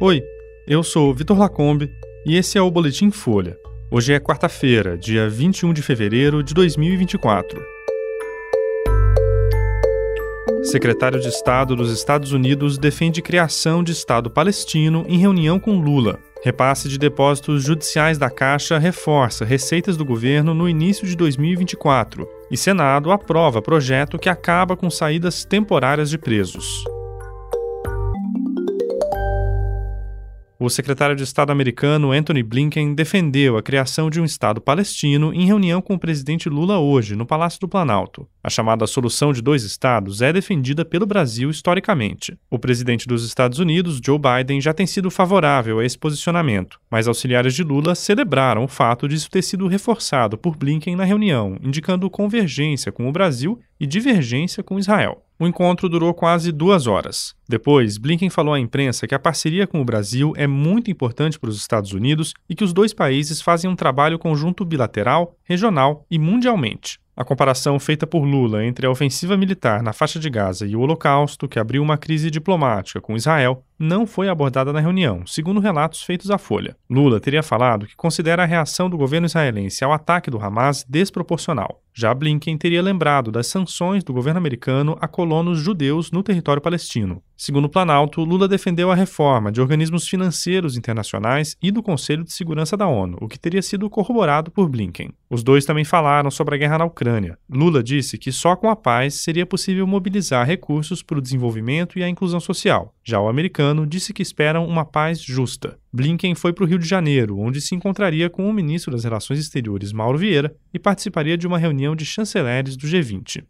Oi, eu sou Vitor Lacombe e esse é o Boletim Folha. Hoje é quarta-feira, dia 21 de fevereiro de 2024. Secretário de Estado dos Estados Unidos defende criação de Estado palestino em reunião com Lula. Repasse de depósitos judiciais da Caixa reforça receitas do governo no início de 2024 e Senado aprova projeto que acaba com saídas temporárias de presos. O secretário de Estado americano Anthony Blinken defendeu a criação de um Estado palestino em reunião com o presidente Lula hoje, no Palácio do Planalto. A chamada solução de dois estados é defendida pelo Brasil historicamente. O presidente dos Estados Unidos, Joe Biden, já tem sido favorável a esse posicionamento, mas auxiliares de Lula celebraram o fato de isso ter sido reforçado por Blinken na reunião, indicando convergência com o Brasil e divergência com Israel. O encontro durou quase duas horas. Depois, Blinken falou à imprensa que a parceria com o Brasil é muito importante para os Estados Unidos e que os dois países fazem um trabalho conjunto bilateral, regional e mundialmente. A comparação feita por Lula entre a ofensiva militar na faixa de Gaza e o Holocausto, que abriu uma crise diplomática com Israel, não foi abordada na reunião, segundo relatos feitos à Folha. Lula teria falado que considera a reação do governo israelense ao ataque do Hamas desproporcional. Já Blinken teria lembrado das sanções do governo americano a colonos judeus no território palestino. Segundo o Planalto, Lula defendeu a reforma de organismos financeiros internacionais e do Conselho de Segurança da ONU, o que teria sido corroborado por Blinken. Dois também falaram sobre a guerra na Ucrânia. Lula disse que só com a paz seria possível mobilizar recursos para o desenvolvimento e a inclusão social. Já o americano disse que esperam uma paz justa. Blinken foi para o Rio de Janeiro, onde se encontraria com o ministro das Relações Exteriores, Mauro Vieira, e participaria de uma reunião de chanceleres do G20.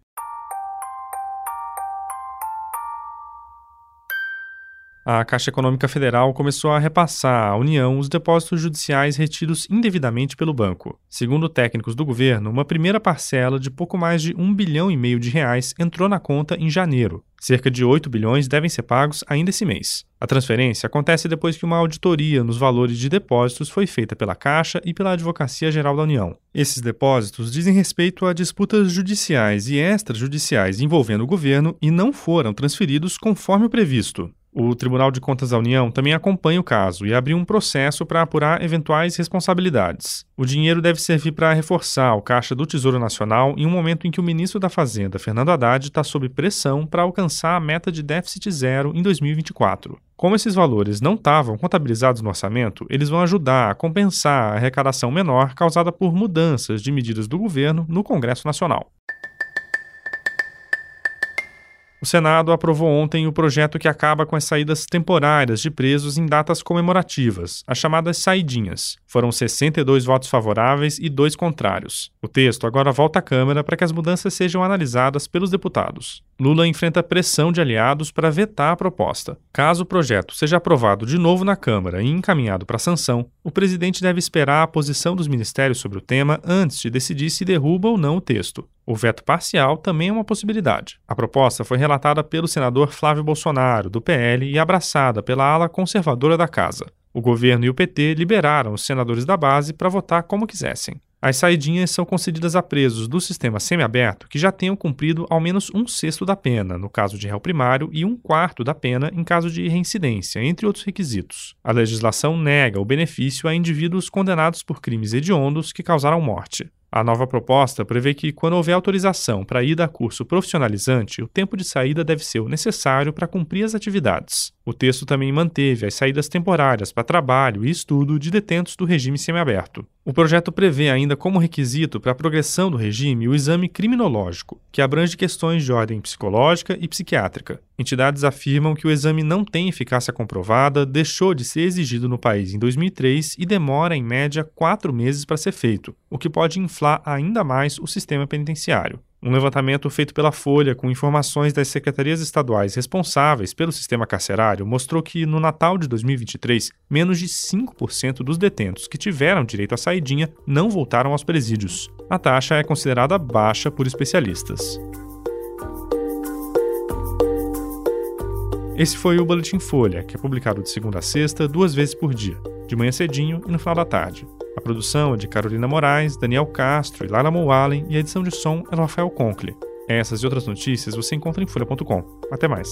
A Caixa Econômica Federal começou a repassar à União os depósitos judiciais retidos indevidamente pelo banco. Segundo técnicos do governo, uma primeira parcela de pouco mais de um bilhão e meio de reais entrou na conta em janeiro. Cerca de 8 bilhões devem ser pagos ainda esse mês. A transferência acontece depois que uma auditoria nos valores de depósitos foi feita pela Caixa e pela Advocacia Geral da União. Esses depósitos dizem respeito a disputas judiciais e extrajudiciais envolvendo o governo e não foram transferidos conforme o previsto. O Tribunal de Contas da União também acompanha o caso e abriu um processo para apurar eventuais responsabilidades. O dinheiro deve servir para reforçar o caixa do Tesouro Nacional em um momento em que o ministro da Fazenda, Fernando Haddad, está sob pressão para alcançar a meta de déficit zero em 2024. Como esses valores não estavam contabilizados no orçamento, eles vão ajudar a compensar a arrecadação menor causada por mudanças de medidas do governo no Congresso Nacional. O Senado aprovou ontem o projeto que acaba com as saídas temporárias de presos em datas comemorativas, as chamadas saidinhas. Foram 62 votos favoráveis e dois contrários. O texto agora volta à Câmara para que as mudanças sejam analisadas pelos deputados. Lula enfrenta pressão de aliados para vetar a proposta. Caso o projeto seja aprovado de novo na Câmara e encaminhado para sanção, o presidente deve esperar a posição dos ministérios sobre o tema antes de decidir se derruba ou não o texto. O veto parcial também é uma possibilidade. A proposta foi relatada pelo senador Flávio Bolsonaro, do PL, e abraçada pela ala conservadora da casa. O governo e o PT liberaram os senadores da base para votar como quisessem. As saidinhas são concedidas a presos do sistema semiaberto que já tenham cumprido ao menos um sexto da pena, no caso de réu primário, e um quarto da pena em caso de reincidência, entre outros requisitos. A legislação nega o benefício a indivíduos condenados por crimes hediondos que causaram morte. A nova proposta prevê que, quando houver autorização para ida a curso profissionalizante, o tempo de saída deve ser o necessário para cumprir as atividades. O texto também manteve as saídas temporárias para trabalho e estudo de detentos do regime semiaberto. O projeto prevê ainda como requisito para a progressão do regime o exame criminológico, que abrange questões de ordem psicológica e psiquiátrica. Entidades afirmam que o exame não tem eficácia comprovada, deixou de ser exigido no país em 2003 e demora, em média, quatro meses para ser feito, o que pode inflar ainda mais o sistema penitenciário. Um levantamento feito pela Folha com informações das secretarias estaduais responsáveis pelo sistema carcerário mostrou que, no Natal de 2023, menos de 5% dos detentos que tiveram direito à saidinha não voltaram aos presídios. A taxa é considerada baixa por especialistas. Esse foi o Boletim Folha, que é publicado de segunda a sexta, duas vezes por dia, de manhã cedinho e no final da tarde. A produção é de Carolina Moraes, Daniel Castro e Lara Moalen e a edição de som é do Rafael Conkle. Essas e outras notícias você encontra em folha.com. Até mais.